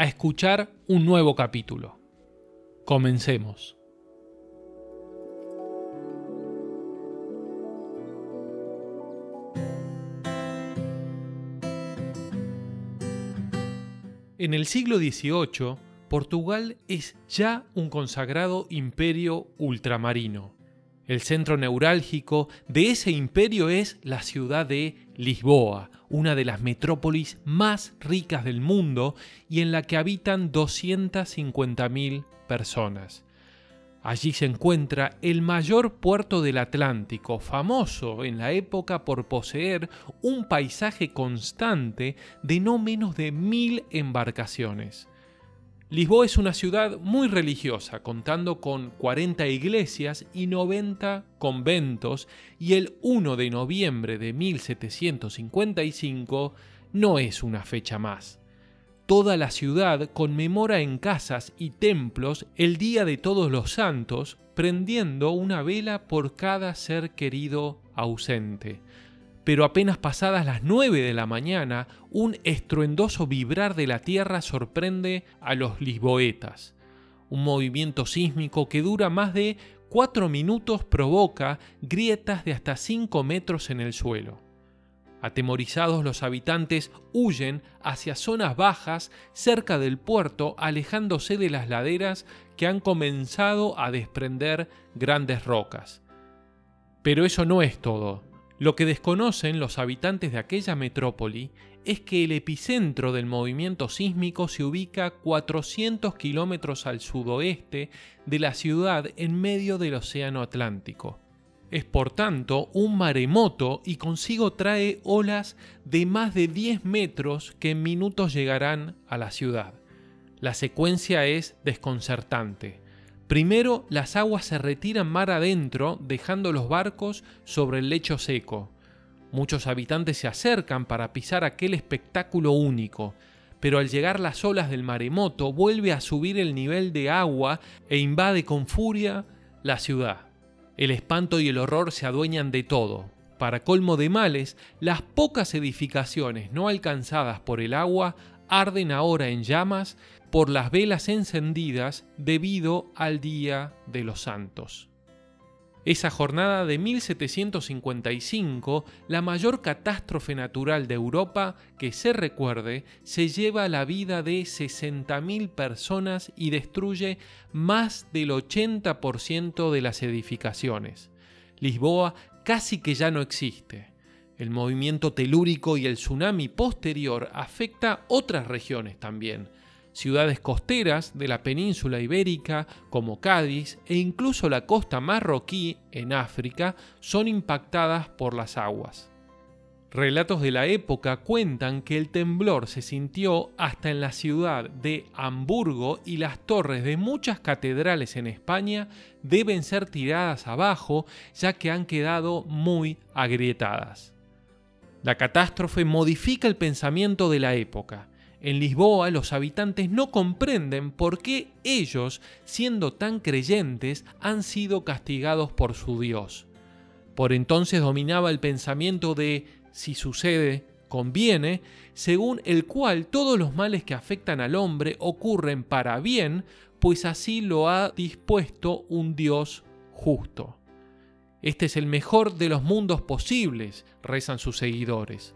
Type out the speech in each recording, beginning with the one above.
a escuchar un nuevo capítulo. Comencemos. En el siglo XVIII, Portugal es ya un consagrado imperio ultramarino. El centro neurálgico de ese imperio es la ciudad de Lisboa, una de las metrópolis más ricas del mundo y en la que habitan 250.000 personas. Allí se encuentra el mayor puerto del Atlántico, famoso en la época por poseer un paisaje constante de no menos de mil embarcaciones. Lisboa es una ciudad muy religiosa, contando con 40 iglesias y 90 conventos, y el 1 de noviembre de 1755 no es una fecha más. Toda la ciudad conmemora en casas y templos el Día de Todos los Santos, prendiendo una vela por cada ser querido ausente pero apenas pasadas las 9 de la mañana, un estruendoso vibrar de la tierra sorprende a los lisboetas. Un movimiento sísmico que dura más de 4 minutos provoca grietas de hasta 5 metros en el suelo. Atemorizados los habitantes huyen hacia zonas bajas cerca del puerto, alejándose de las laderas que han comenzado a desprender grandes rocas. Pero eso no es todo. Lo que desconocen los habitantes de aquella metrópoli es que el epicentro del movimiento sísmico se ubica 400 kilómetros al sudoeste de la ciudad en medio del Océano Atlántico. Es por tanto un maremoto y consigo trae olas de más de 10 metros que en minutos llegarán a la ciudad. La secuencia es desconcertante. Primero, las aguas se retiran mar adentro, dejando los barcos sobre el lecho seco. Muchos habitantes se acercan para pisar aquel espectáculo único, pero al llegar las olas del maremoto vuelve a subir el nivel de agua e invade con furia la ciudad. El espanto y el horror se adueñan de todo. Para colmo de males, las pocas edificaciones no alcanzadas por el agua arden ahora en llamas por las velas encendidas debido al Día de los Santos. Esa jornada de 1755, la mayor catástrofe natural de Europa que se recuerde, se lleva la vida de 60.000 personas y destruye más del 80% de las edificaciones. Lisboa casi que ya no existe. El movimiento telúrico y el tsunami posterior afecta otras regiones también, ciudades costeras de la península ibérica como Cádiz e incluso la costa marroquí en África son impactadas por las aguas. Relatos de la época cuentan que el temblor se sintió hasta en la ciudad de Hamburgo y las torres de muchas catedrales en España deben ser tiradas abajo ya que han quedado muy agrietadas. La catástrofe modifica el pensamiento de la época en Lisboa los habitantes no comprenden por qué ellos, siendo tan creyentes, han sido castigados por su Dios. Por entonces dominaba el pensamiento de si sucede, conviene, según el cual todos los males que afectan al hombre ocurren para bien, pues así lo ha dispuesto un Dios justo. Este es el mejor de los mundos posibles, rezan sus seguidores.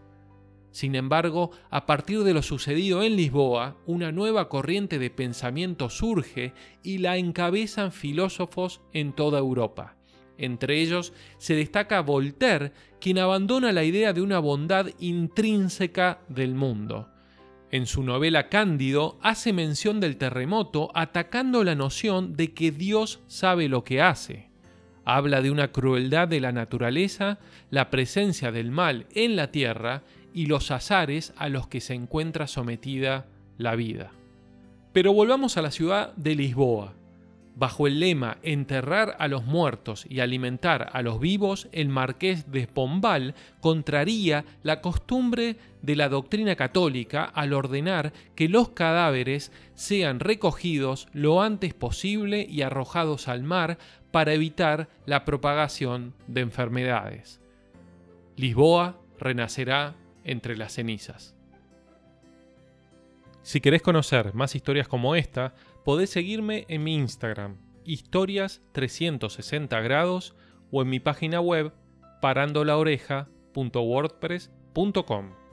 Sin embargo, a partir de lo sucedido en Lisboa, una nueva corriente de pensamiento surge y la encabezan filósofos en toda Europa. Entre ellos se destaca Voltaire, quien abandona la idea de una bondad intrínseca del mundo. En su novela Cándido hace mención del terremoto atacando la noción de que Dios sabe lo que hace. Habla de una crueldad de la naturaleza, la presencia del mal en la tierra y los azares a los que se encuentra sometida la vida. Pero volvamos a la ciudad de Lisboa. Bajo el lema Enterrar a los muertos y alimentar a los vivos, el marqués de Pombal contraría la costumbre de la doctrina católica al ordenar que los cadáveres sean recogidos lo antes posible y arrojados al mar para evitar la propagación de enfermedades. Lisboa renacerá entre las cenizas. Si querés conocer más historias como esta, podés seguirme en mi Instagram, historias 360 grados, o en mi página web parandolaoreja.wordpress.com.